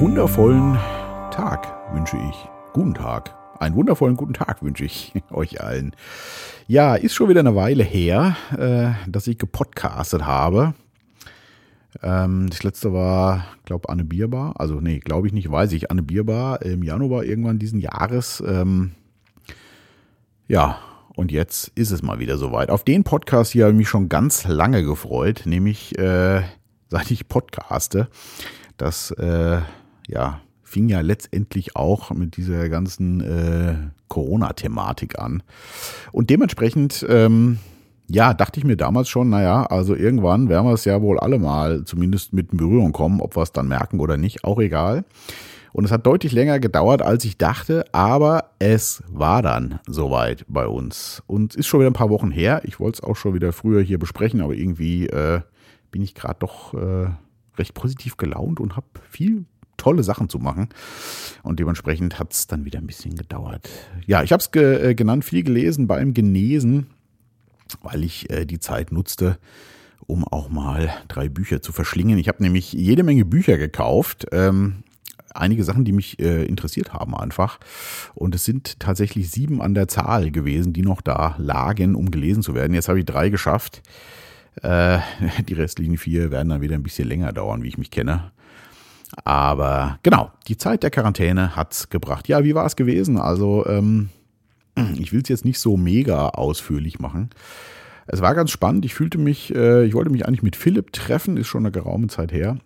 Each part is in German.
wundervollen Tag wünsche ich. Guten Tag. Einen wundervollen guten Tag wünsche ich euch allen. Ja, ist schon wieder eine Weile her, äh, dass ich gepodcastet habe. Ähm, das letzte war, glaube Anne Bierbar. Also, nee, glaube ich nicht, weiß ich. Anne Bierbar im Januar irgendwann diesen Jahres. Ähm, ja, und jetzt ist es mal wieder soweit. Auf den Podcast hier habe ich mich schon ganz lange gefreut, nämlich äh, seit ich podcaste. Das äh, ja, fing ja letztendlich auch mit dieser ganzen äh, Corona-Thematik an. Und dementsprechend, ähm, ja, dachte ich mir damals schon, naja, also irgendwann werden wir es ja wohl alle mal zumindest mit in Berührung kommen, ob wir es dann merken oder nicht, auch egal. Und es hat deutlich länger gedauert, als ich dachte, aber es war dann soweit bei uns. Und ist schon wieder ein paar Wochen her. Ich wollte es auch schon wieder früher hier besprechen, aber irgendwie äh, bin ich gerade doch äh, recht positiv gelaunt und habe viel tolle Sachen zu machen. Und dementsprechend hat es dann wieder ein bisschen gedauert. Ja, ich habe es ge äh, genannt, viel gelesen beim Genesen, weil ich äh, die Zeit nutzte, um auch mal drei Bücher zu verschlingen. Ich habe nämlich jede Menge Bücher gekauft. Ähm, einige Sachen, die mich äh, interessiert haben einfach. Und es sind tatsächlich sieben an der Zahl gewesen, die noch da lagen, um gelesen zu werden. Jetzt habe ich drei geschafft. Äh, die restlichen vier werden dann wieder ein bisschen länger dauern, wie ich mich kenne. Aber genau, die Zeit der Quarantäne hat's gebracht. Ja, wie war es gewesen? Also, ähm, ich will es jetzt nicht so mega ausführlich machen. Es war ganz spannend. Ich fühlte mich, äh, ich wollte mich eigentlich mit Philipp treffen, ist schon eine geraume Zeit her.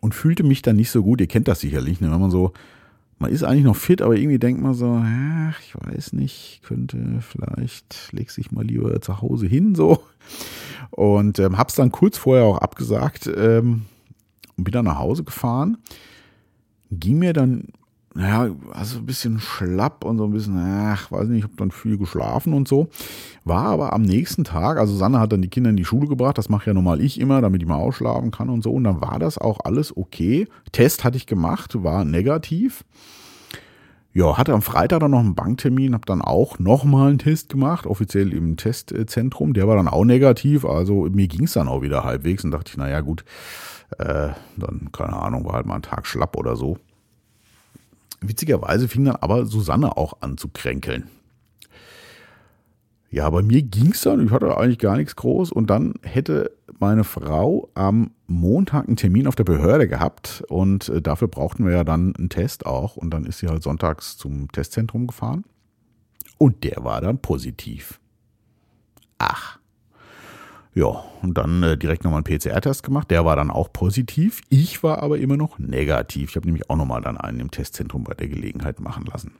Und fühlte mich dann nicht so gut. Ihr kennt das sicherlich, ne? wenn man so, man ist eigentlich noch fit, aber irgendwie denkt man so, ach, ich weiß nicht, könnte vielleicht, leg sich mal lieber zu Hause hin, so. Und ähm, hab's dann kurz vorher auch abgesagt, ähm, dann nach Hause gefahren. Ging mir dann, naja, also ein bisschen schlapp und so ein bisschen, ach, weiß nicht, ich habe dann viel geschlafen und so. War aber am nächsten Tag, also Sanne hat dann die Kinder in die Schule gebracht, das mache ja normal ich immer, damit ich mal ausschlafen kann und so. Und dann war das auch alles okay. Test hatte ich gemacht, war negativ. Ja, hatte am Freitag dann noch einen Banktermin, habe dann auch nochmal einen Test gemacht, offiziell im Testzentrum. Der war dann auch negativ, also mir ging es dann auch wieder halbwegs und dachte ich, naja gut, äh, dann, keine Ahnung, war halt mal ein Tag schlapp oder so. Witzigerweise fing dann aber Susanne auch an zu kränkeln. Ja, bei mir ging es dann, ich hatte eigentlich gar nichts groß und dann hätte meine Frau am Montag einen Termin auf der Behörde gehabt und äh, dafür brauchten wir ja dann einen Test auch und dann ist sie halt sonntags zum Testzentrum gefahren und der war dann positiv. Ach. Ja, und dann äh, direkt nochmal einen PCR-Test gemacht. Der war dann auch positiv. Ich war aber immer noch negativ. Ich habe nämlich auch nochmal dann einen im Testzentrum bei der Gelegenheit machen lassen.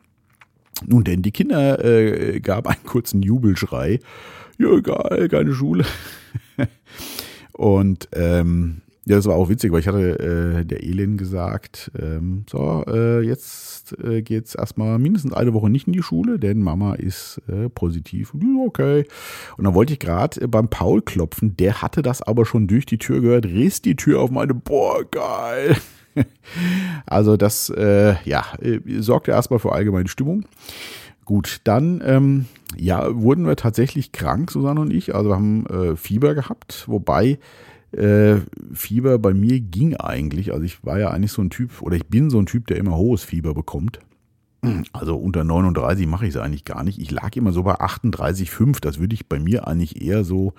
Nun denn, die Kinder äh, gab einen kurzen Jubelschrei. Ja, egal, keine Schule. und ähm, ja, das war auch witzig, weil ich hatte äh, der Elin gesagt, ähm, so, äh, jetzt äh, geht's erstmal mindestens eine Woche nicht in die Schule, denn Mama ist äh, positiv. Okay. Und dann wollte ich gerade äh, beim Paul klopfen, der hatte das aber schon durch die Tür gehört, riss die Tür auf meine, boah, geil. also das, äh, ja, äh, sorgte erstmal für allgemeine Stimmung. Gut, dann ähm, ja, wurden wir tatsächlich krank, Susanne und ich. Also wir haben äh, Fieber gehabt, wobei äh, Fieber bei mir ging eigentlich. Also ich war ja eigentlich so ein Typ, oder ich bin so ein Typ, der immer hohes Fieber bekommt. Also unter 39 mache ich es eigentlich gar nicht. Ich lag immer so bei 38,5. Das würde ich bei mir eigentlich eher so,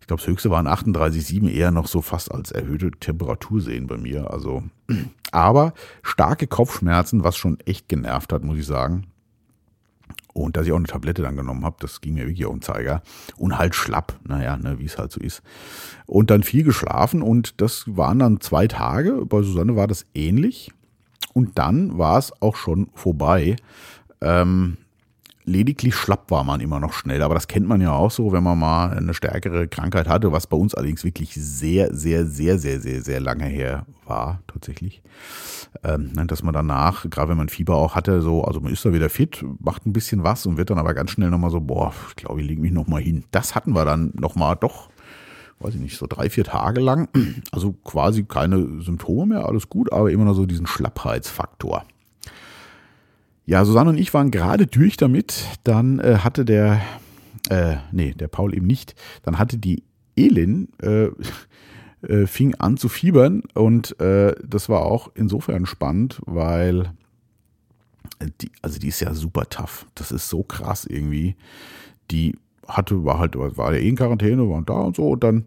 ich glaube, das höchste waren 38,7, eher noch so fast als erhöhte Temperatur sehen bei mir. Also, aber starke Kopfschmerzen, was schon echt genervt hat, muss ich sagen. Und dass ich auch eine Tablette dann genommen habe, das ging mir wirklich auf den Zeiger. Und halt schlapp, naja, ne, wie es halt so ist. Und dann viel geschlafen und das waren dann zwei Tage. Bei Susanne war das ähnlich. Und dann war es auch schon vorbei. Ähm, lediglich schlapp war man immer noch schnell. Aber das kennt man ja auch so, wenn man mal eine stärkere Krankheit hatte, was bei uns allerdings wirklich sehr, sehr, sehr, sehr, sehr, sehr lange her war, tatsächlich. Ähm, ne, dass man danach, gerade wenn man Fieber auch hatte, so, also man ist da wieder fit, macht ein bisschen was und wird dann aber ganz schnell nochmal so, boah, ich glaube, ich lege mich nochmal hin. Das hatten wir dann nochmal doch, weiß ich nicht, so drei, vier Tage lang. Also quasi keine Symptome mehr, alles gut, aber immer noch so diesen Schlappheitsfaktor. Ja, Susanne und ich waren gerade durch damit. Dann äh, hatte der, äh, nee, der Paul eben nicht. Dann hatte die Elin äh, äh, fing an zu fiebern und äh, das war auch insofern spannend, weil die, also die ist ja super tough. Das ist so krass irgendwie. Die hatte, war halt, war ja eh in Quarantäne, war da und so und dann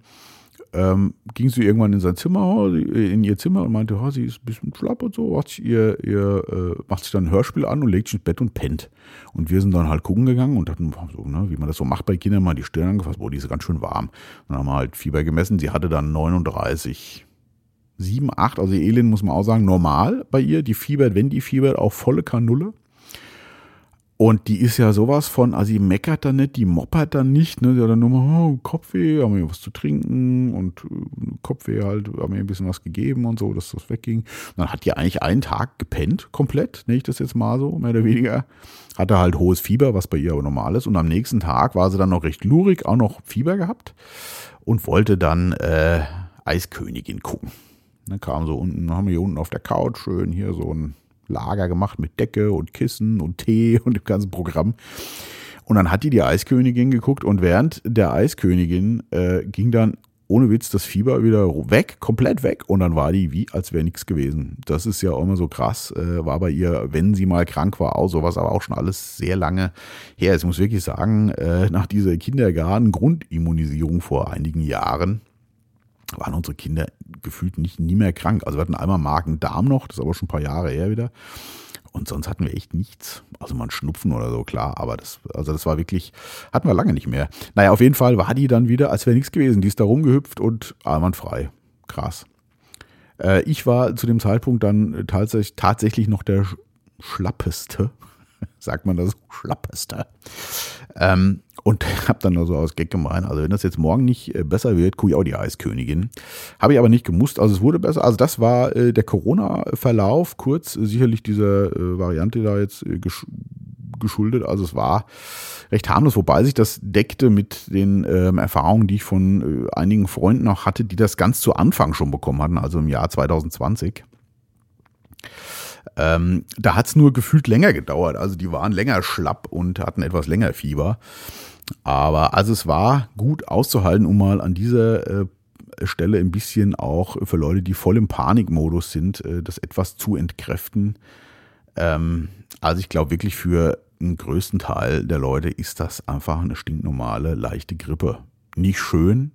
ähm, ging sie irgendwann in sein Zimmer, in ihr Zimmer und meinte, oh, sie ist ein bisschen schlapp und so, macht sich, ihr, ihr, äh, macht sich dann ein Hörspiel an und legt sich ins Bett und pennt. Und wir sind dann halt gucken gegangen und hatten, so, ne, wie man das so macht bei Kindern, mal die Stirn angefasst, boah, die ist ganz schön warm. dann haben wir halt Fieber gemessen, sie hatte dann 39, 7, 8, also Elin muss man auch sagen, normal bei ihr, die fiebert, wenn die fiebert, auch volle Kanulle. Und die ist ja sowas von, also die meckert dann nicht, die moppert dann nicht, ne? Die hat dann nur mal oh, Kopfweh, haben wir was zu trinken und äh, Kopfweh halt, haben wir ein bisschen was gegeben und so, dass das wegging. Und dann hat die eigentlich einen Tag gepennt, komplett, nenne ich das jetzt mal so, mehr oder weniger. Hatte halt hohes Fieber, was bei ihr aber normal ist. Und am nächsten Tag war sie dann noch recht lurig, auch noch Fieber gehabt und wollte dann äh, Eiskönigin gucken. Dann kam so unten, haben wir hier unten auf der Couch schön hier so ein Lager gemacht mit Decke und Kissen und Tee und dem ganzen Programm. Und dann hat die die Eiskönigin geguckt und während der Eiskönigin äh, ging dann ohne Witz das Fieber wieder weg, komplett weg und dann war die wie, als wäre nichts gewesen. Das ist ja auch immer so krass, äh, war bei ihr, wenn sie mal krank war, auch sowas, aber auch schon alles sehr lange her. Ich muss wirklich sagen, äh, nach dieser Kindergarten-Grundimmunisierung vor einigen Jahren waren unsere Kinder gefühlt nicht nie mehr krank. Also wir hatten einmal Magen-Darm noch, das ist aber schon ein paar Jahre her wieder. Und sonst hatten wir echt nichts. Also mal ein Schnupfen oder so, klar. Aber das, also das war wirklich, hatten wir lange nicht mehr. Naja, auf jeden Fall war die dann wieder, als wäre nichts gewesen. Die ist da rumgehüpft und einwandfrei. Krass. Äh, ich war zu dem Zeitpunkt dann tatsächlich, tatsächlich noch der schlappeste. Sagt man das? Schlappeste. Ähm, und habe dann nur so aus Gag gemeint, also wenn das jetzt morgen nicht äh, besser wird, gucke ich auch die Eiskönigin. Habe ich aber nicht gemusst, also es wurde besser. Also das war äh, der Corona-Verlauf, kurz sicherlich dieser äh, Variante da jetzt äh, gesch geschuldet. Also es war recht harmlos, wobei sich das deckte mit den ähm, Erfahrungen, die ich von äh, einigen Freunden noch hatte, die das ganz zu Anfang schon bekommen hatten, also im Jahr 2020. Ähm, da hat es nur gefühlt länger gedauert. Also die waren länger schlapp und hatten etwas länger Fieber. Aber also es war gut auszuhalten, um mal an dieser äh, Stelle ein bisschen auch für Leute, die voll im Panikmodus sind, äh, das etwas zu entkräften. Ähm, also ich glaube wirklich für den größten Teil der Leute ist das einfach eine stinknormale, leichte Grippe. Nicht schön,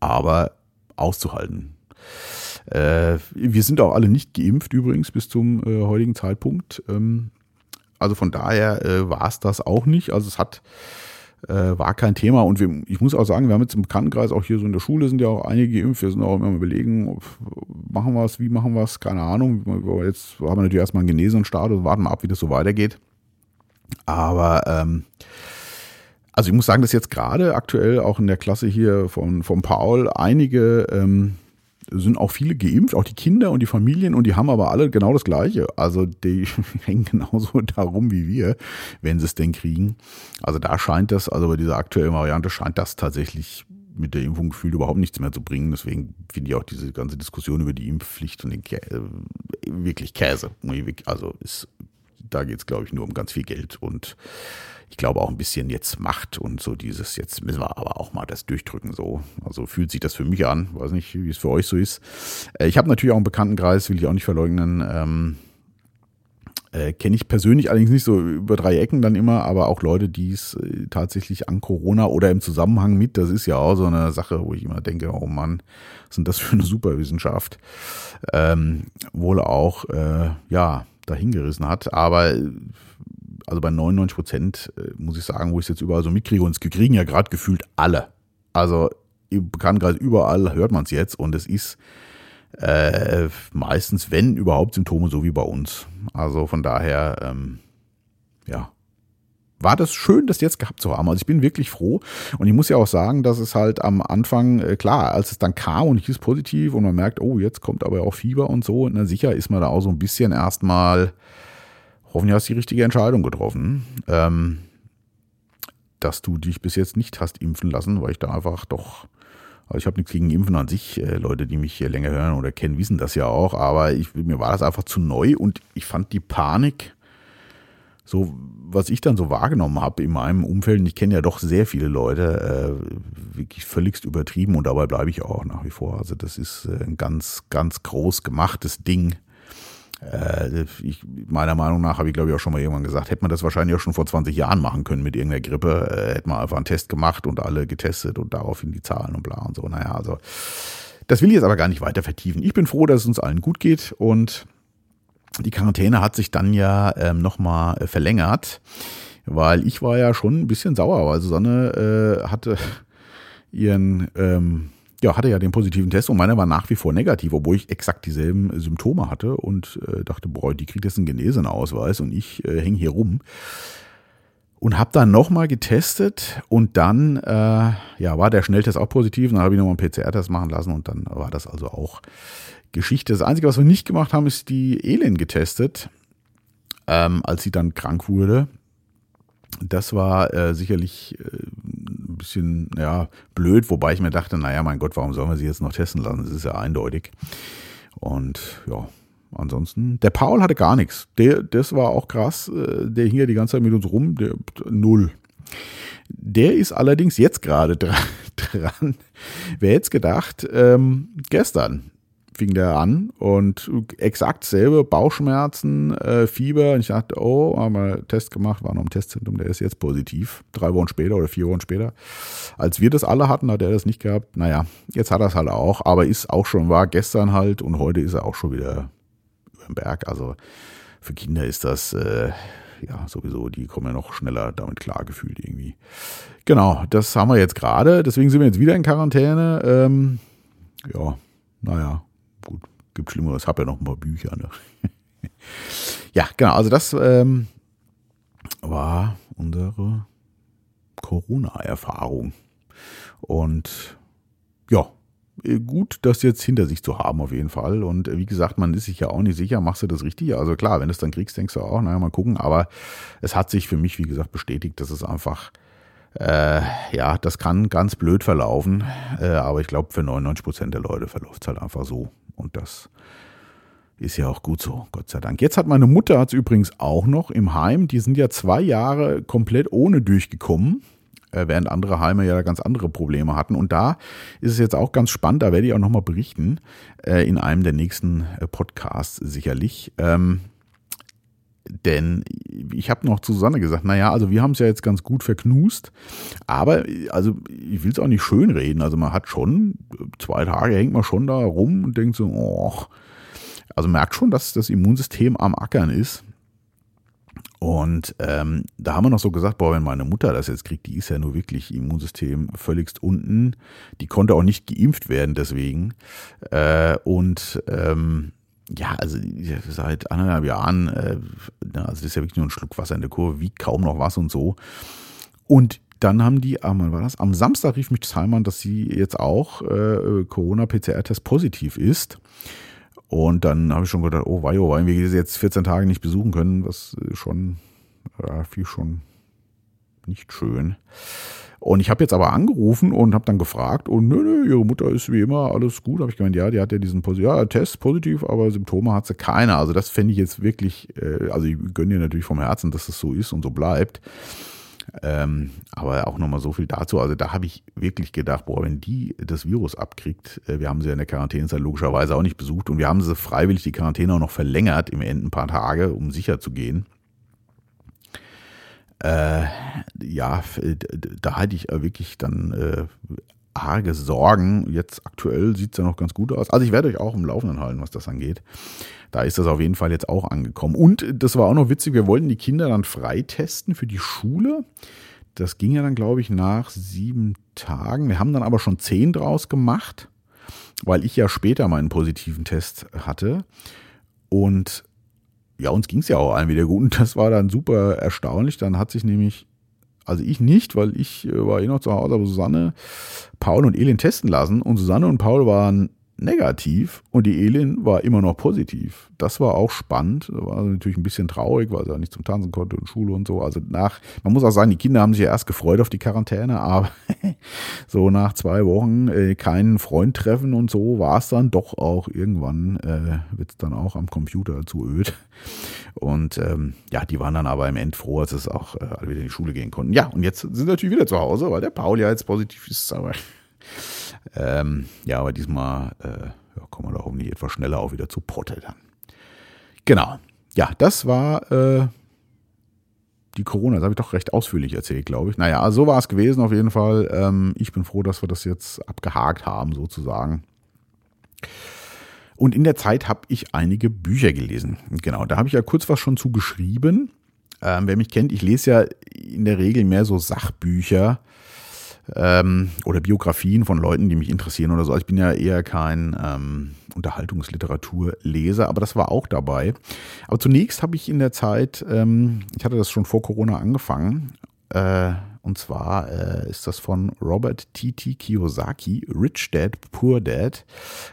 aber auszuhalten. Äh, wir sind auch alle nicht geimpft übrigens bis zum äh, heutigen Zeitpunkt. Ähm, also von daher äh, war es das auch nicht. Also es hat äh, war kein Thema. Und wir, ich muss auch sagen, wir haben jetzt im Bekanntenkreis, auch hier so in der Schule sind ja auch einige geimpft. Wir sind auch immer überlegen, machen wir es, wie machen wir es, keine Ahnung. Jetzt haben wir natürlich erstmal einen genesenen Status, warten wir ab, wie das so weitergeht. Aber ähm, also ich muss sagen, dass jetzt gerade aktuell auch in der Klasse hier von, von Paul einige ähm, sind auch viele geimpft, auch die Kinder und die Familien und die haben aber alle genau das Gleiche. Also die hängen genauso darum wie wir, wenn sie es denn kriegen. Also da scheint das, also bei dieser aktuellen Variante scheint das tatsächlich mit der Impfung gefühlt überhaupt nichts mehr zu bringen. Deswegen finde ich auch diese ganze Diskussion über die Impfpflicht und den Kä äh, wirklich Käse. Also ist, da geht es, glaube ich, nur um ganz viel Geld und ich glaube auch ein bisschen jetzt Macht und so dieses, jetzt müssen wir aber auch mal das durchdrücken so. Also fühlt sich das für mich an, weiß nicht, wie es für euch so ist. Äh, ich habe natürlich auch einen Bekanntenkreis, will ich auch nicht verleugnen, ähm, äh, Kenne ich persönlich allerdings nicht so über drei Ecken dann immer, aber auch Leute, die es äh, tatsächlich an Corona oder im Zusammenhang mit, das ist ja auch so eine Sache, wo ich immer denke, oh Mann, sind das für eine Superwissenschaft, ähm, wohl auch, äh, ja, dahingerissen hat. Aber also bei 99 Prozent äh, muss ich sagen, wo ich es jetzt überall so mitkriege, und es kriegen ja gerade gefühlt alle. Also im Bekanntenkreis überall hört man es jetzt und es ist äh, meistens, wenn überhaupt, Symptome so wie bei uns. Also von daher, ähm, ja, war das schön, das jetzt gehabt zu haben. Also ich bin wirklich froh. Und ich muss ja auch sagen, dass es halt am Anfang, äh, klar, als es dann kam und ich ist positiv und man merkt, oh, jetzt kommt aber auch Fieber und so, na sicher ist man da auch so ein bisschen erstmal hoffentlich hast die richtige Entscheidung getroffen, ähm, dass du dich bis jetzt nicht hast impfen lassen, weil ich da einfach doch, also ich habe nichts gegen Impfen an sich. Äh, Leute, die mich hier länger hören oder kennen, wissen das ja auch, aber ich, mir war das einfach zu neu und ich fand die Panik so, was ich dann so wahrgenommen habe in meinem Umfeld, und ich kenne ja doch sehr viele Leute, äh, wirklich völligst übertrieben und dabei bleibe ich auch nach wie vor. Also das ist äh, ein ganz, ganz groß gemachtes Ding. Äh, ich, meiner Meinung nach habe ich glaube ich auch schon mal irgendwann gesagt, hätte man das wahrscheinlich auch schon vor 20 Jahren machen können mit irgendeiner Grippe, äh, hätte man einfach einen Test gemacht und alle getestet und daraufhin die Zahlen und bla und so. Naja, also das will ich jetzt aber gar nicht weiter vertiefen. Ich bin froh, dass es uns allen gut geht und die Quarantäne hat sich dann ja ähm, nochmal äh, verlängert, weil ich war ja schon ein bisschen sauer, weil Susanne äh, hatte ihren, ähm, ja, hatte ja den positiven Test und meiner war nach wie vor negativ, obwohl ich exakt dieselben Symptome hatte und äh, dachte, boah, die kriegt jetzt einen Genesenausweis und ich äh, hänge hier rum. Und habe dann nochmal getestet und dann äh, ja, war der Schnelltest auch positiv. Dann habe ich nochmal einen PCR-Test machen lassen und dann war das also auch Geschichte. Das Einzige, was wir nicht gemacht haben, ist die Elend getestet, ähm, als sie dann krank wurde. Das war äh, sicherlich äh, ein bisschen ja, blöd, wobei ich mir dachte, naja, mein Gott, warum sollen wir sie jetzt noch testen lassen? Das ist ja eindeutig. Und ja, ansonsten, der Paul hatte gar nichts. Der, das war auch krass. Äh, der hing ja die ganze Zeit mit uns rum. Der, null. Der ist allerdings jetzt gerade dran. Wer hätte gedacht, ähm, gestern fing der an und exakt selbe Bauchschmerzen, äh, Fieber. Und ich dachte, oh, haben wir Test gemacht, war noch im Testzentrum, der ist jetzt positiv. Drei Wochen später oder vier Wochen später. Als wir das alle hatten, hat er das nicht gehabt. Naja, jetzt hat er es halt auch, aber ist auch schon, war gestern halt und heute ist er auch schon wieder über den Berg. Also für Kinder ist das, äh, ja, sowieso, die kommen ja noch schneller damit klar gefühlt irgendwie. Genau, das haben wir jetzt gerade. Deswegen sind wir jetzt wieder in Quarantäne. Ähm, ja, naja, gibt Schlimmeres, habe ja noch ein paar Bücher. Ne? ja, genau, also das ähm, war unsere Corona-Erfahrung. Und ja, gut, das jetzt hinter sich zu haben auf jeden Fall. Und wie gesagt, man ist sich ja auch nicht sicher, machst du das richtig? Also klar, wenn du es dann kriegst, denkst du auch, naja, mal gucken. Aber es hat sich für mich, wie gesagt, bestätigt, dass es einfach, äh, ja, das kann ganz blöd verlaufen. Äh, aber ich glaube, für 99 Prozent der Leute verläuft es halt einfach so. Und das ist ja auch gut so, Gott sei Dank. Jetzt hat meine Mutter hat es übrigens auch noch im Heim. Die sind ja zwei Jahre komplett ohne durchgekommen, äh, während andere Heime ja ganz andere Probleme hatten. Und da ist es jetzt auch ganz spannend, da werde ich auch nochmal berichten, äh, in einem der nächsten äh, Podcasts sicherlich. Ähm, denn ich habe noch zu Susanne gesagt, naja, also wir haben es ja jetzt ganz gut verknust, aber also ich will es auch nicht schönreden. Also man hat schon, zwei Tage hängt man schon da rum und denkt so, oh, also merkt schon, dass das Immunsystem am Ackern ist. Und ähm, da haben wir noch so gesagt, boah, wenn meine Mutter das jetzt kriegt, die ist ja nur wirklich Immunsystem völligst unten. Die konnte auch nicht geimpft werden deswegen. Äh, und ähm, ja, also seit anderthalb Jahren, äh, also das ist ja wirklich nur ein Schluck Wasser in der Kurve, wie kaum noch was und so. Und dann haben die, ah, wann war das? Am Samstag rief mich Salman, dass sie jetzt auch äh, Corona-PCR-Test positiv ist. Und dann habe ich schon gedacht, oh wei, oh wei, wir sie jetzt 14 Tage nicht besuchen können, was schon, ja, viel schon nicht schön. Und ich habe jetzt aber angerufen und habe dann gefragt und nö, nö, ihre Mutter ist wie immer alles gut. Habe ich gemeint, ja, die hat ja diesen ja, Test positiv, aber Symptome hat sie keine. Also das fände ich jetzt wirklich, äh, also ich gönne dir natürlich vom Herzen, dass es so ist und so bleibt. Ähm, aber auch nochmal so viel dazu. Also da habe ich wirklich gedacht, boah, wenn die das Virus abkriegt, äh, wir haben sie ja in der Quarantänezeit logischerweise auch nicht besucht und wir haben sie freiwillig die Quarantäne auch noch verlängert im Ende ein paar Tage, um sicher zu gehen. Äh, ja, da hatte ich wirklich dann äh, arge Sorgen. Jetzt aktuell sieht es ja noch ganz gut aus. Also ich werde euch auch im Laufenden halten, was das angeht. Da ist das auf jeden Fall jetzt auch angekommen. Und das war auch noch witzig, wir wollten die Kinder dann freitesten für die Schule. Das ging ja dann, glaube ich, nach sieben Tagen. Wir haben dann aber schon zehn draus gemacht, weil ich ja später meinen positiven Test hatte. Und ja, uns ging es ja auch allen wieder gut und das war dann super erstaunlich. Dann hat sich nämlich, also ich nicht, weil ich äh, war eh noch zu Hause, aber Susanne, Paul und Elin testen lassen und Susanne und Paul waren negativ und die Elin war immer noch positiv. Das war auch spannend. War natürlich ein bisschen traurig, weil sie ja nicht zum Tanzen konnte und Schule und so. Also nach, man muss auch sagen, die Kinder haben sich ja erst gefreut auf die Quarantäne, aber so nach zwei Wochen äh, keinen Freund treffen und so war es dann doch auch irgendwann, äh, wird es dann auch am Computer zu öd. Und ähm, ja, die waren dann aber im End froh, als es auch äh, alle wieder in die Schule gehen konnten. Ja, und jetzt sind sie natürlich wieder zu Hause, weil der Paul ja jetzt positiv ist. Aber ähm, ja, aber diesmal äh, kommen wir da hoffentlich etwas schneller auch wieder zu Potte dann. Genau. Ja, das war äh, die Corona. Das habe ich doch recht ausführlich erzählt, glaube ich. Naja, so war es gewesen auf jeden Fall. Ähm, ich bin froh, dass wir das jetzt abgehakt haben, sozusagen. Und in der Zeit habe ich einige Bücher gelesen. Genau, da habe ich ja kurz was schon zu geschrieben. Ähm, wer mich kennt, ich lese ja in der Regel mehr so Sachbücher ähm, oder Biografien von Leuten, die mich interessieren oder so. Also ich bin ja eher kein ähm, Unterhaltungsliteraturleser, aber das war auch dabei. Aber zunächst habe ich in der Zeit, ähm, ich hatte das schon vor Corona angefangen, äh, und zwar äh, ist das von Robert T.T. Kiyosaki, Rich Dad, Poor Dad,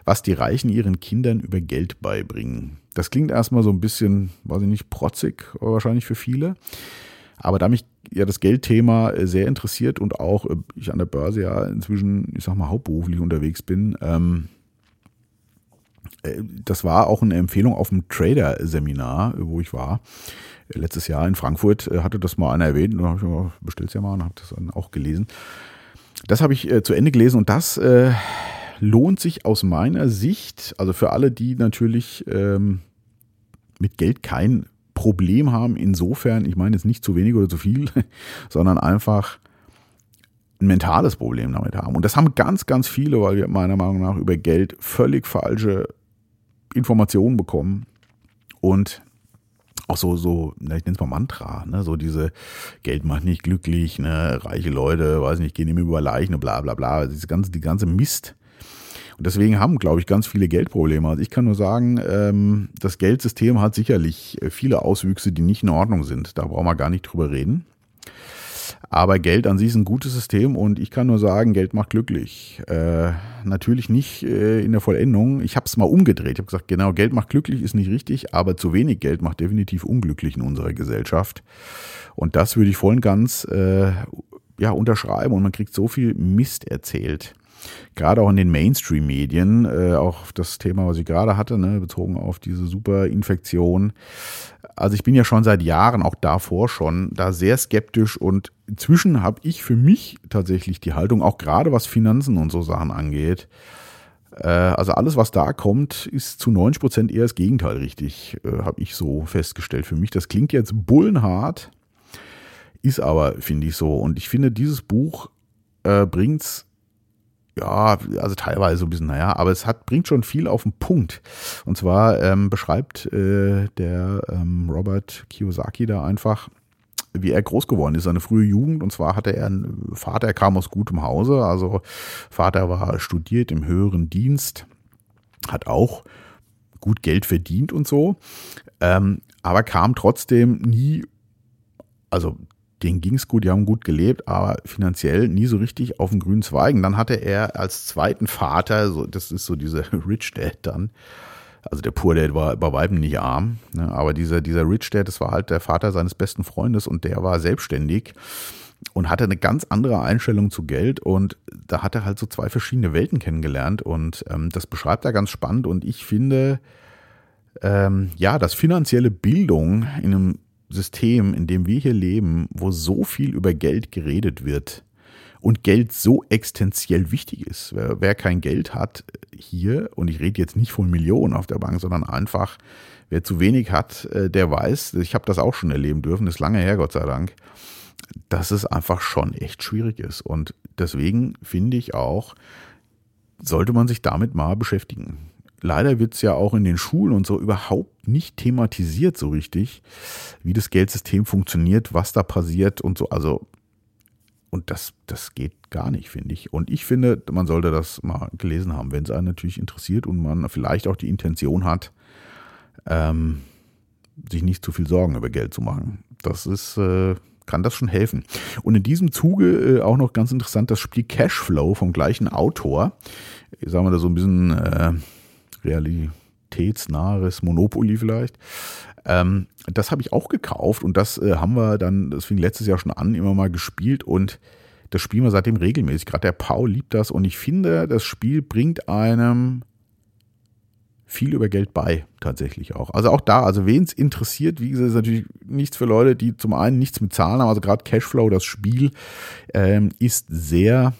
was die Reichen ihren Kindern über Geld beibringen. Das klingt erstmal so ein bisschen, weiß ich nicht, protzig, wahrscheinlich für viele. Aber da mich ja das Geldthema äh, sehr interessiert und auch äh, ich an der Börse ja inzwischen, ich sag mal, hauptberuflich unterwegs bin, ähm, äh, das war auch eine Empfehlung auf dem Trader-Seminar, wo ich war. Letztes Jahr in Frankfurt hatte das mal einer erwähnt und dann habe ich mir bestellt ja mal und habe das dann auch gelesen. Das habe ich zu Ende gelesen und das äh, lohnt sich aus meiner Sicht, also für alle, die natürlich ähm, mit Geld kein Problem haben, insofern, ich meine jetzt nicht zu wenig oder zu viel, sondern einfach ein mentales Problem damit haben. Und das haben ganz, ganz viele, weil wir meiner Meinung nach über Geld völlig falsche Informationen bekommen. Und auch so, so, ich nenne es mal Mantra, ne, so diese Geld macht nicht glücklich, ne, reiche Leute, weiß nicht, gehen immer über Leichen, bla bla bla, diese ganze, die ganze Mist, und deswegen haben, glaube ich, ganz viele Geldprobleme. Also ich kann nur sagen, ähm, das Geldsystem hat sicherlich äh, viele Auswüchse, die nicht in Ordnung sind. Da brauchen wir gar nicht drüber reden. Aber Geld an sich ist ein gutes System und ich kann nur sagen, Geld macht glücklich. Äh, natürlich nicht äh, in der Vollendung. Ich habe es mal umgedreht. Ich habe gesagt, genau, Geld macht glücklich ist nicht richtig, aber zu wenig Geld macht definitiv unglücklich in unserer Gesellschaft. Und das würde ich voll und ganz äh, ja, unterschreiben und man kriegt so viel Mist erzählt gerade auch in den Mainstream-Medien, äh, auch das Thema, was ich gerade hatte, ne, bezogen auf diese Superinfektion. Also ich bin ja schon seit Jahren, auch davor schon, da sehr skeptisch und inzwischen habe ich für mich tatsächlich die Haltung, auch gerade was Finanzen und so Sachen angeht, äh, also alles, was da kommt, ist zu 90 Prozent eher das Gegenteil richtig, äh, habe ich so festgestellt für mich. Das klingt jetzt bullenhart, ist aber, finde ich so. Und ich finde, dieses Buch äh, bringt's ja, also teilweise so ein bisschen, naja, aber es hat, bringt schon viel auf den Punkt. Und zwar ähm, beschreibt äh, der ähm, Robert Kiyosaki da einfach, wie er groß geworden ist, seine frühe Jugend. Und zwar hatte er einen Vater, er kam aus gutem Hause, also Vater war studiert im höheren Dienst, hat auch gut Geld verdient und so, ähm, aber kam trotzdem nie, also denen ging es gut, die haben gut gelebt, aber finanziell nie so richtig auf den grünen Zweigen. Dann hatte er als zweiten Vater, so, das ist so dieser Rich Dad dann, also der Poor Dad war bei Weitem nicht arm, ne, aber dieser, dieser Rich Dad, das war halt der Vater seines besten Freundes und der war selbstständig und hatte eine ganz andere Einstellung zu Geld und da hat er halt so zwei verschiedene Welten kennengelernt und ähm, das beschreibt er ganz spannend und ich finde, ähm, ja, dass finanzielle Bildung in einem System, in dem wir hier leben, wo so viel über Geld geredet wird und Geld so existenziell wichtig ist. Wer, wer kein Geld hat hier, und ich rede jetzt nicht von Millionen auf der Bank, sondern einfach, wer zu wenig hat, äh, der weiß, ich habe das auch schon erleben dürfen, ist lange her, Gott sei Dank, dass es einfach schon echt schwierig ist. Und deswegen finde ich auch, sollte man sich damit mal beschäftigen leider wird es ja auch in den Schulen und so überhaupt nicht thematisiert so richtig, wie das Geldsystem funktioniert, was da passiert und so. Also, und das, das geht gar nicht, finde ich. Und ich finde, man sollte das mal gelesen haben, wenn es einen natürlich interessiert und man vielleicht auch die Intention hat, ähm, sich nicht zu viel Sorgen über Geld zu machen. Das ist, äh, kann das schon helfen. Und in diesem Zuge äh, auch noch ganz interessant das Spiel Cashflow vom gleichen Autor. Sagen wir da so ein bisschen äh, realitätsnahes Monopoly vielleicht. Ähm, das habe ich auch gekauft und das äh, haben wir dann, das fing letztes Jahr schon an, immer mal gespielt und das spielen wir seitdem regelmäßig. Gerade der Paul liebt das und ich finde, das Spiel bringt einem viel über Geld bei, tatsächlich auch. Also auch da, also wen es interessiert, wie gesagt, ist natürlich nichts für Leute, die zum einen nichts mit Zahlen haben, also gerade Cashflow, das Spiel, ähm, ist sehr,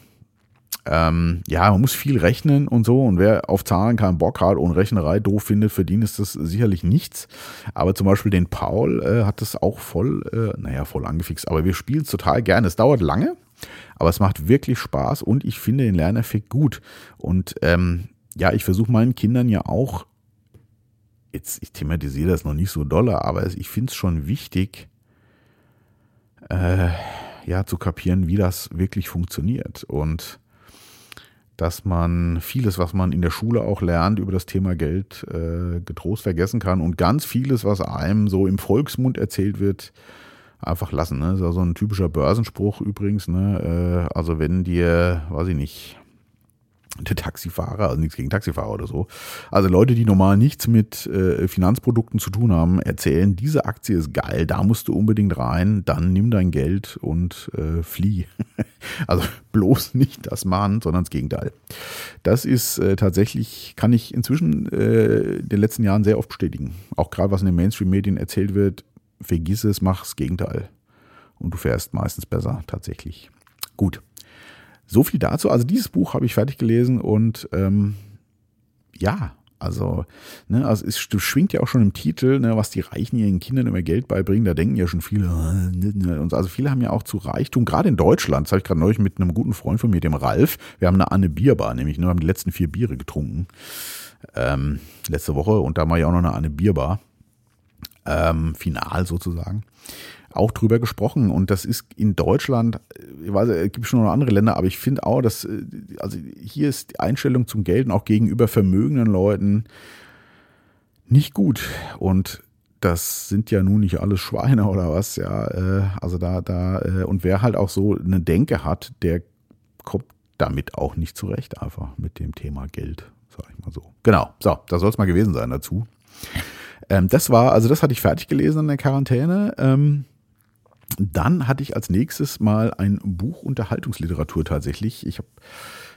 ähm, ja, man muss viel rechnen und so und wer auf Zahlen keinen Bock hat und Rechnerei doof findet, für den ist das sicherlich nichts. Aber zum Beispiel den Paul äh, hat das auch voll, äh, naja, voll angefixt. Aber wir spielen es total gerne. Es dauert lange, aber es macht wirklich Spaß und ich finde den Lerneffekt gut. Und ähm, ja, ich versuche meinen Kindern ja auch, jetzt, ich thematisiere das noch nicht so dolle, aber ich finde es schon wichtig, äh, ja, zu kapieren, wie das wirklich funktioniert. Und dass man vieles, was man in der Schule auch lernt über das Thema Geld, äh, getrost vergessen kann und ganz vieles, was einem so im Volksmund erzählt wird, einfach lassen. Ne? Das ist ja so ein typischer Börsenspruch übrigens. Ne? Äh, also wenn dir, weiß ich nicht, der Taxifahrer, also nichts gegen Taxifahrer oder so. Also Leute, die normal nichts mit äh, Finanzprodukten zu tun haben, erzählen, diese Aktie ist geil, da musst du unbedingt rein, dann nimm dein Geld und äh, flieh. also bloß nicht das machen, sondern das Gegenteil. Das ist äh, tatsächlich, kann ich inzwischen äh, in den letzten Jahren sehr oft bestätigen. Auch gerade was in den Mainstream-Medien erzählt wird, vergiss es, mach das Gegenteil. Und du fährst meistens besser, tatsächlich. Gut. So viel dazu. Also dieses Buch habe ich fertig gelesen und ähm, ja, also, ne, also es schwingt ja auch schon im Titel, ne, was die Reichen ihren Kindern immer Geld beibringen. Da denken ja schon viele, äh, ne, ne, und also viele haben ja auch zu Reichtum, gerade in Deutschland, das habe ich gerade neulich mit einem guten Freund von mir, dem Ralf, wir haben eine Anne Bierbar, nämlich, ne, wir haben die letzten vier Biere getrunken, ähm, letzte Woche und da war ja auch noch eine Anne Bierbar, ähm, final sozusagen auch drüber gesprochen. Und das ist in Deutschland, ich weiß, es gibt schon noch andere Länder, aber ich finde auch, dass, äh, also hier ist die Einstellung zum Geld auch gegenüber vermögenden Leuten nicht gut. Und das sind ja nun nicht alles Schweine oder was, ja. Äh, also da, da, äh, und wer halt auch so eine Denke hat, der kommt damit auch nicht zurecht, einfach mit dem Thema Geld, sag ich mal so. Genau, so, das soll es mal gewesen sein dazu. Ähm, das war, also das hatte ich fertig gelesen in der Quarantäne. Ähm, dann hatte ich als nächstes mal ein Buch Unterhaltungsliteratur tatsächlich. Ich habe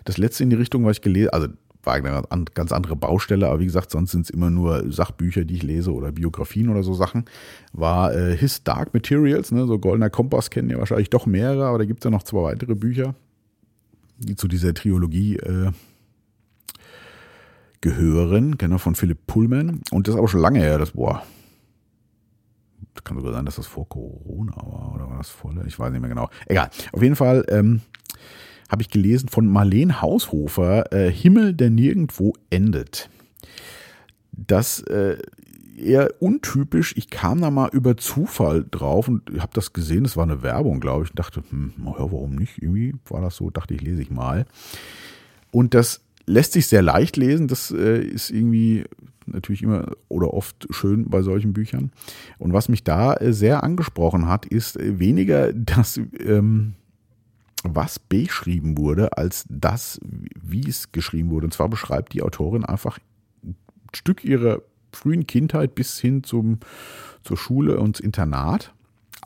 das letzte in die Richtung, was ich gelesen, also war eine ganz andere Baustelle, aber wie gesagt, sonst sind es immer nur Sachbücher, die ich lese oder Biografien oder so Sachen. War äh, His Dark Materials, ne, so Goldener Kompass kennen ja wahrscheinlich doch mehrere, aber da gibt es ja noch zwei weitere Bücher, die zu dieser Trilogie äh, gehören, genau, von Philipp Pullman. Und das ist aber schon lange her, das, boah, kann sogar sein, dass das vor Corona war oder war das voll? Ich weiß nicht mehr genau. Egal. Auf jeden Fall ähm, habe ich gelesen von Marlene Haushofer, äh, Himmel, der nirgendwo endet. Das äh, eher untypisch. Ich kam da mal über Zufall drauf und habe das gesehen. Das war eine Werbung, glaube ich. Und dachte, hm, warum nicht? Irgendwie war das so. Dachte ich, lese ich mal. Und das lässt sich sehr leicht lesen. Das äh, ist irgendwie natürlich immer oder oft schön bei solchen Büchern. Und was mich da äh, sehr angesprochen hat, ist äh, weniger das, ähm, was beschrieben wurde, als das, wie es geschrieben wurde. Und zwar beschreibt die Autorin einfach ein Stück ihrer frühen Kindheit bis hin zum, zur Schule und Internat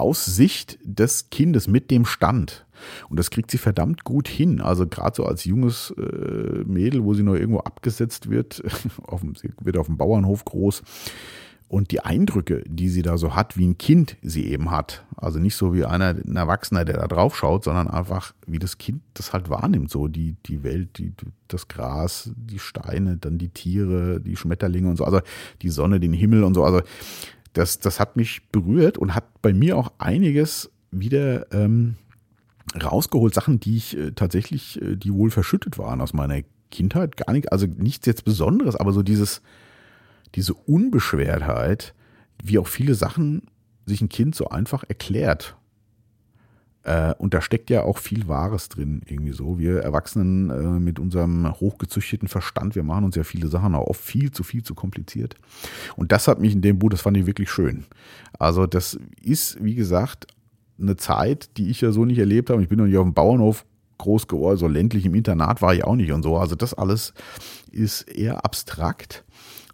aus Sicht des Kindes mit dem Stand. Und das kriegt sie verdammt gut hin. Also gerade so als junges äh, Mädel, wo sie noch irgendwo abgesetzt wird, auf dem, sie wird auf dem Bauernhof groß. Und die Eindrücke, die sie da so hat, wie ein Kind sie eben hat. Also nicht so wie einer, ein Erwachsener, der da drauf schaut, sondern einfach, wie das Kind das halt wahrnimmt. So die, die Welt, die, das Gras, die Steine, dann die Tiere, die Schmetterlinge und so. Also die Sonne, den Himmel und so. Also das, das hat mich berührt und hat bei mir auch einiges wieder ähm, rausgeholt, Sachen, die ich äh, tatsächlich, äh, die wohl verschüttet waren aus meiner Kindheit, gar nicht, also nichts jetzt Besonderes, aber so dieses, diese Unbeschwertheit, wie auch viele Sachen sich ein Kind so einfach erklärt. Äh, und da steckt ja auch viel Wahres drin, irgendwie so. Wir Erwachsenen äh, mit unserem hochgezüchteten Verstand, wir machen uns ja viele Sachen auch oft viel zu viel zu kompliziert. Und das hat mich in dem Buch, das fand ich wirklich schön. Also das ist, wie gesagt, eine Zeit, die ich ja so nicht erlebt habe. Ich bin noch nicht auf dem Bauernhof groß geworden, so ländlich im Internat war ich auch nicht und so. Also das alles ist eher abstrakt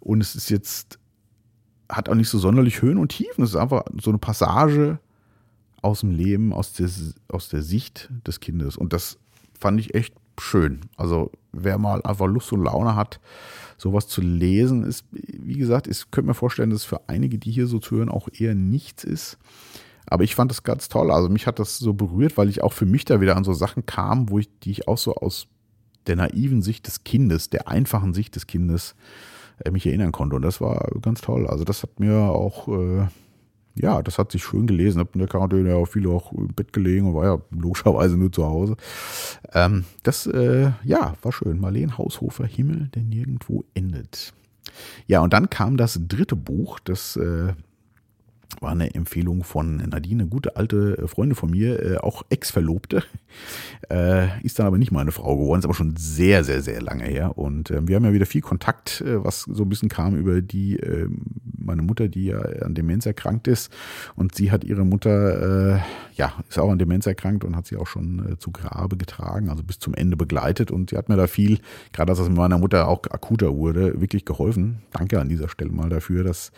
und es ist jetzt, hat auch nicht so sonderlich Höhen und Tiefen. Es ist einfach so eine Passage aus dem Leben, aus der, aus der Sicht des Kindes. Und das fand ich echt schön. Also wer mal einfach Lust und Laune hat, sowas zu lesen, ist, wie gesagt, ich könnte mir vorstellen, dass es für einige, die hier so zuhören, auch eher nichts ist. Aber ich fand das ganz toll. Also mich hat das so berührt, weil ich auch für mich da wieder an so Sachen kam, wo ich, die ich auch so aus der naiven Sicht des Kindes, der einfachen Sicht des Kindes, äh, mich erinnern konnte. Und das war ganz toll. Also das hat mir auch, äh, ja, das hat sich schön gelesen. Hab in der Quarantäne ja auch viele auch im Bett gelegen und war ja logischerweise nur zu Hause. Ähm, das, äh, ja, war schön. Marleen Haushofer, Himmel, der nirgendwo endet. Ja, und dann kam das dritte Buch, das äh, war eine Empfehlung von Nadine, eine gute alte äh, Freundin von mir, äh, auch Ex-Verlobte. Äh, ist dann aber nicht meine Frau geworden, ist aber schon sehr, sehr, sehr lange her. Und äh, wir haben ja wieder viel Kontakt, äh, was so ein bisschen kam über die, äh, meine Mutter, die ja an Demenz erkrankt ist. Und sie hat ihre Mutter, ja, ist auch an Demenz erkrankt und hat sie auch schon zu Grabe getragen, also bis zum Ende begleitet. Und sie hat mir da viel, gerade als es mit meiner Mutter auch akuter wurde, wirklich geholfen. Danke an dieser Stelle mal dafür, dass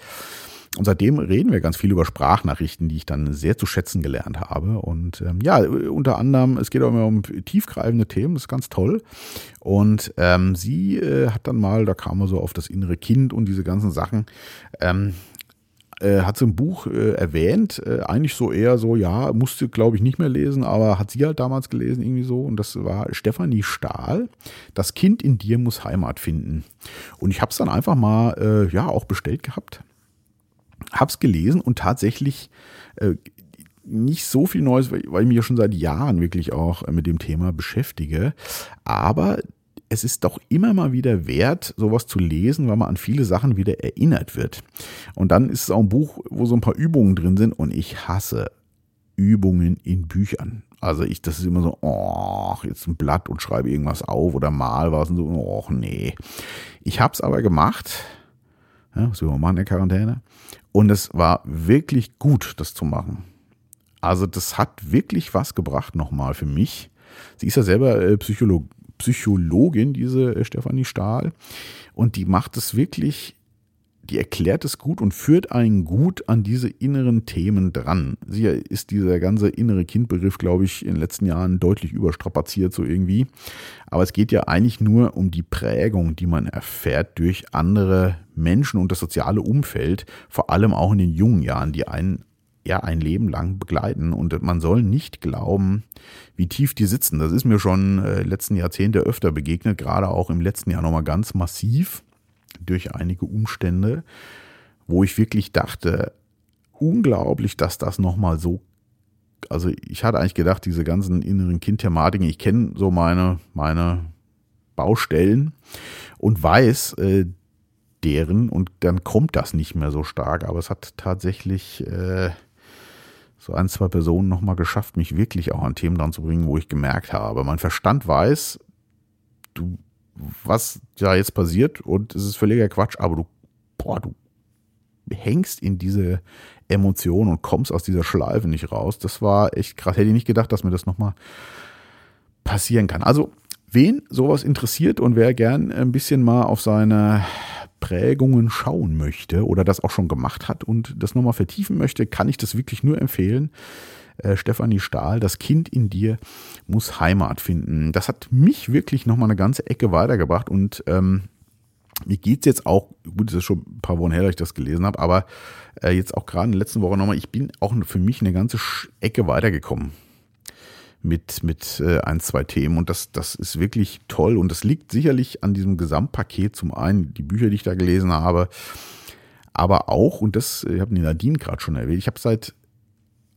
und seitdem reden wir ganz viel über Sprachnachrichten, die ich dann sehr zu schätzen gelernt habe. Und ähm, ja, unter anderem, es geht auch immer um tiefgreifende Themen, das ist ganz toll. Und ähm, sie äh, hat dann mal, da kam er so auf das innere Kind und diese ganzen Sachen, ähm, äh, hat sie im Buch äh, erwähnt, äh, eigentlich so eher so, ja, musste glaube ich nicht mehr lesen, aber hat sie halt damals gelesen irgendwie so und das war Stefanie Stahl, das Kind in dir muss Heimat finden. Und ich habe es dann einfach mal, äh, ja, auch bestellt gehabt hab's gelesen und tatsächlich äh, nicht so viel Neues, weil ich mich ja schon seit Jahren wirklich auch mit dem Thema beschäftige. Aber es ist doch immer mal wieder wert, sowas zu lesen, weil man an viele Sachen wieder erinnert wird. Und dann ist es auch ein Buch, wo so ein paar Übungen drin sind und ich hasse Übungen in Büchern. Also ich, das ist immer so, oh, jetzt ein Blatt und schreibe irgendwas auf oder mal was und so, oh nee. Ich hab's aber gemacht, ja, was will man machen in der Quarantäne? Und es war wirklich gut, das zu machen. Also das hat wirklich was gebracht nochmal für mich. Sie ist ja selber äh, Psycholog Psychologin, diese äh, Stefanie Stahl. Und die macht es wirklich die erklärt es gut und führt einen gut an diese inneren Themen dran. Sicher ist dieser ganze innere Kindbegriff, glaube ich, in den letzten Jahren deutlich überstrapaziert, so irgendwie. Aber es geht ja eigentlich nur um die Prägung, die man erfährt durch andere Menschen und das soziale Umfeld, vor allem auch in den jungen Jahren, die einen ja ein Leben lang begleiten. Und man soll nicht glauben, wie tief die sitzen. Das ist mir schon äh, letzten Jahrzehnte öfter begegnet, gerade auch im letzten Jahr nochmal ganz massiv durch einige Umstände, wo ich wirklich dachte, unglaublich, dass das nochmal so, also ich hatte eigentlich gedacht, diese ganzen inneren Kindthematiken, ich kenne so meine, meine Baustellen und weiß äh, deren und dann kommt das nicht mehr so stark, aber es hat tatsächlich äh, so ein, zwei Personen nochmal geschafft, mich wirklich auch an Themen dran zu bringen, wo ich gemerkt habe, mein Verstand weiß, du was ja jetzt passiert und es ist völliger Quatsch, aber du, boah, du hängst in diese Emotion und kommst aus dieser Schleife nicht raus. Das war echt krass. Hätte ich nicht gedacht, dass mir das nochmal passieren kann. Also, wen sowas interessiert und wer gern ein bisschen mal auf seine Prägungen schauen möchte oder das auch schon gemacht hat und das nochmal vertiefen möchte, kann ich das wirklich nur empfehlen äh, Stefanie Stahl, das Kind in dir muss Heimat finden. Das hat mich wirklich nochmal eine ganze Ecke weitergebracht und ähm, mir geht's jetzt auch, gut, es ist schon ein paar Wochen her, dass ich das gelesen habe, aber äh, jetzt auch gerade in der letzten Woche nochmal, ich bin auch für mich eine ganze Ecke weitergekommen mit, mit äh, ein, zwei Themen. Und das, das ist wirklich toll. Und das liegt sicherlich an diesem Gesamtpaket. Zum einen die Bücher, die ich da gelesen habe, aber auch, und das, ich habe Nadine gerade schon erwähnt, ich habe seit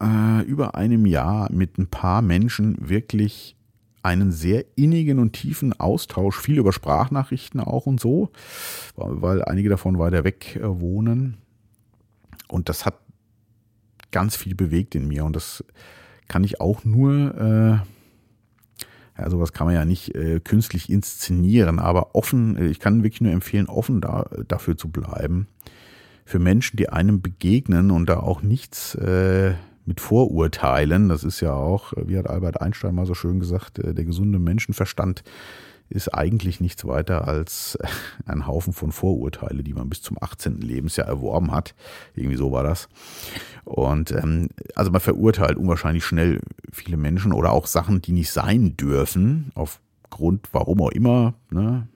äh, über einem Jahr mit ein paar Menschen wirklich einen sehr innigen und tiefen Austausch, viel über Sprachnachrichten auch und so, weil einige davon weiter weg äh, wohnen. Und das hat ganz viel bewegt in mir und das kann ich auch nur, äh, ja, sowas kann man ja nicht äh, künstlich inszenieren, aber offen, äh, ich kann wirklich nur empfehlen, offen da, dafür zu bleiben. Für Menschen, die einem begegnen und da auch nichts äh, mit Vorurteilen. Das ist ja auch, wie hat Albert Einstein mal so schön gesagt, der gesunde Menschenverstand ist eigentlich nichts weiter als ein Haufen von Vorurteile, die man bis zum 18. Lebensjahr erworben hat. Irgendwie so war das. Und ähm, also man verurteilt unwahrscheinlich schnell viele Menschen oder auch Sachen, die nicht sein dürfen, aufgrund, warum auch immer. Ne?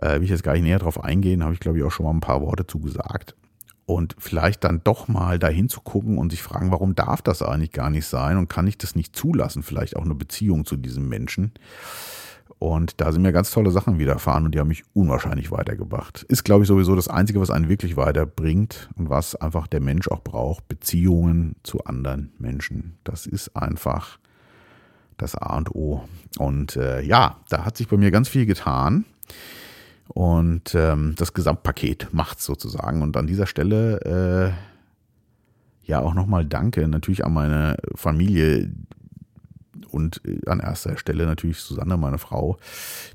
Äh, will ich jetzt gar nicht näher drauf eingehen, habe ich glaube ich auch schon mal ein paar Worte zugesagt. Und vielleicht dann doch mal dahin zu gucken und sich fragen, warum darf das eigentlich gar nicht sein und kann ich das nicht zulassen, vielleicht auch eine Beziehung zu diesem Menschen. Und da sind mir ganz tolle Sachen widerfahren und die haben mich unwahrscheinlich weitergebracht. Ist, glaube ich, sowieso das Einzige, was einen wirklich weiterbringt und was einfach der Mensch auch braucht. Beziehungen zu anderen Menschen. Das ist einfach das A und O. Und äh, ja, da hat sich bei mir ganz viel getan. Und ähm, das Gesamtpaket macht sozusagen. Und an dieser Stelle äh, ja auch nochmal Danke natürlich an meine Familie, und äh, an erster Stelle natürlich Susanne, meine Frau,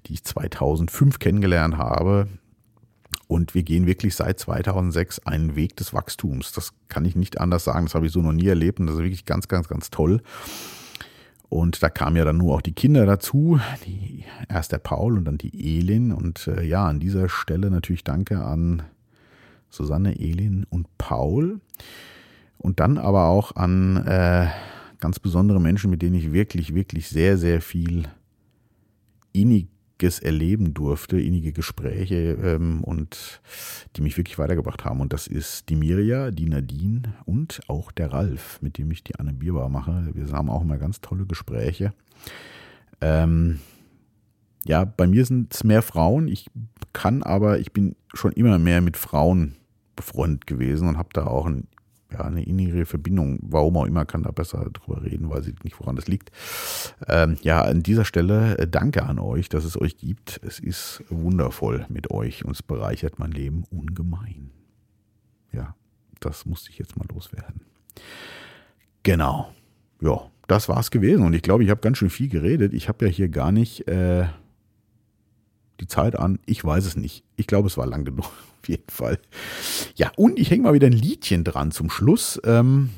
die ich 2005 kennengelernt habe. Und wir gehen wirklich seit 2006 einen Weg des Wachstums. Das kann ich nicht anders sagen. Das habe ich so noch nie erlebt und das ist wirklich ganz, ganz, ganz toll. Und da kamen ja dann nur auch die Kinder dazu, die, erst der Paul und dann die Elin. Und äh, ja, an dieser Stelle natürlich danke an Susanne, Elin und Paul. Und dann aber auch an äh, ganz besondere Menschen, mit denen ich wirklich, wirklich sehr, sehr viel inniges erleben durfte, innige Gespräche ähm, und die mich wirklich weitergebracht haben. Und das ist die Mirja, die Nadine und auch der Ralf, mit dem ich die Anne Bierbar mache. Wir haben auch immer ganz tolle Gespräche. Ähm, ja, bei mir sind es mehr Frauen. Ich kann aber, ich bin schon immer mehr mit Frauen befreundet gewesen und habe da auch ein ja, eine innere Verbindung. Warum auch immer, kann da besser drüber reden, weiß ich nicht, woran das liegt. Ähm, ja, an dieser Stelle äh, danke an euch, dass es euch gibt. Es ist wundervoll mit euch und es bereichert mein Leben ungemein. Ja, das musste ich jetzt mal loswerden. Genau. Ja, das war's gewesen. Und ich glaube, ich habe ganz schön viel geredet. Ich habe ja hier gar nicht äh, die Zeit an. Ich weiß es nicht. Ich glaube, es war lang genug jeden Fall. Ja, und ich hänge mal wieder ein Liedchen dran zum Schluss. Ähm,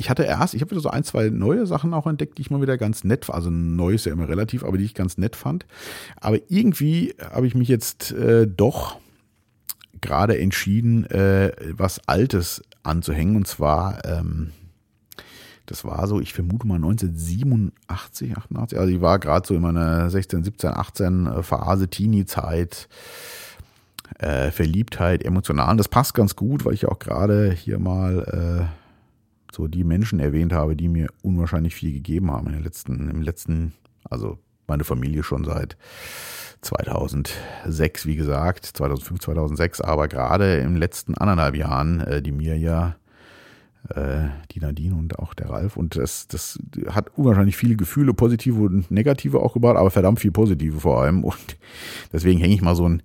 ich hatte erst, ich habe wieder so ein, zwei neue Sachen auch entdeckt, die ich mal wieder ganz nett, also neu ist ja immer relativ, aber die ich ganz nett fand. Aber irgendwie habe ich mich jetzt äh, doch gerade entschieden, äh, was Altes anzuhängen. Und zwar, ähm, das war so, ich vermute mal 1987, 88. Also ich war gerade so in meiner 16, 17, 18 Phase, Teenie-Zeit äh, Verliebtheit, emotional. Und das passt ganz gut, weil ich auch gerade hier mal äh, so die Menschen erwähnt habe, die mir unwahrscheinlich viel gegeben haben in den letzten, im letzten, also meine Familie schon seit 2006, wie gesagt, 2005, 2006, aber gerade im letzten anderthalb Jahren, äh, die mir ja äh, die Nadine und auch der Ralf. Und das, das hat unwahrscheinlich viele Gefühle, positive und negative auch gebracht, aber verdammt viel positive vor allem. Und deswegen hänge ich mal so ein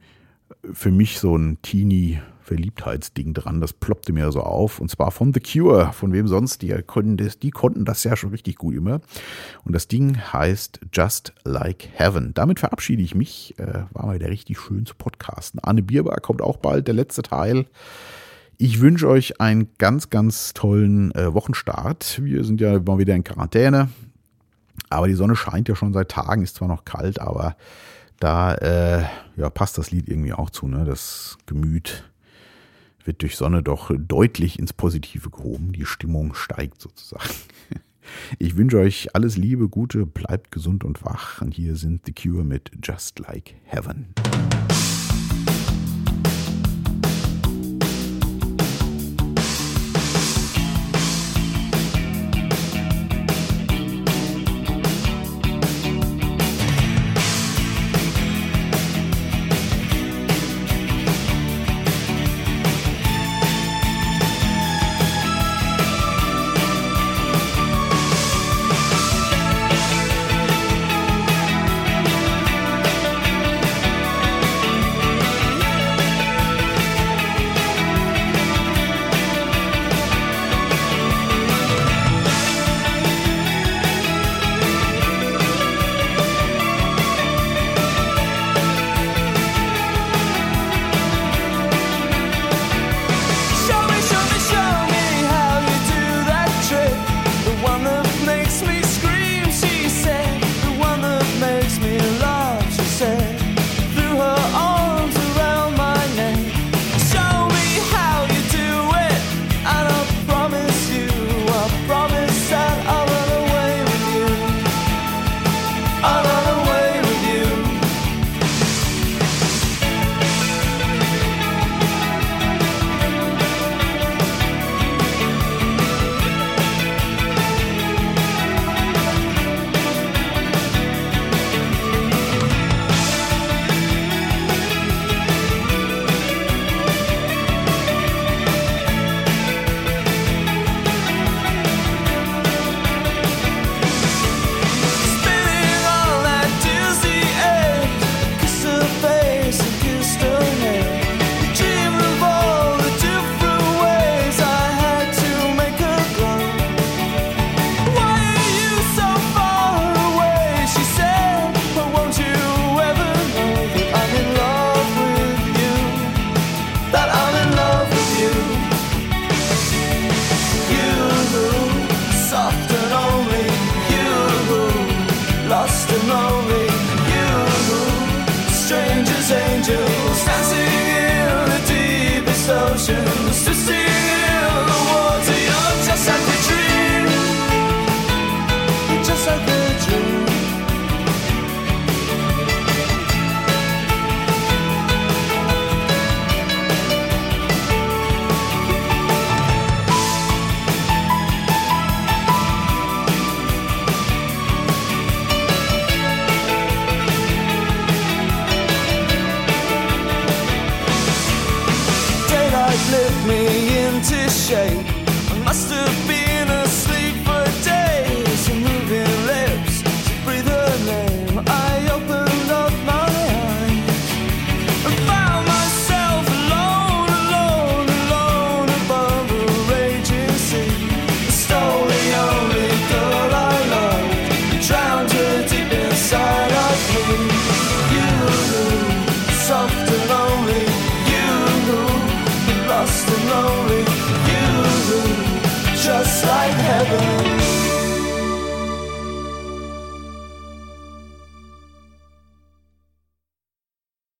für mich so ein Teenie Verliebtheitsding dran. Das ploppte mir so auf. Und zwar von The Cure. Von wem sonst? Die konnten das, die konnten das ja schon richtig gut immer. Und das Ding heißt Just Like Heaven. Damit verabschiede ich mich. Äh, war mal wieder richtig schön zu podcasten. Anne Bierbar kommt auch bald, der letzte Teil. Ich wünsche euch einen ganz, ganz tollen äh, Wochenstart. Wir sind ja mal wieder in Quarantäne. Aber die Sonne scheint ja schon seit Tagen, ist zwar noch kalt, aber da äh, ja, passt das Lied irgendwie auch zu. Ne? Das Gemüt wird durch Sonne doch deutlich ins Positive gehoben. Die Stimmung steigt sozusagen. Ich wünsche euch alles Liebe, Gute, bleibt gesund und wach. Und hier sind The Cure mit Just Like Heaven.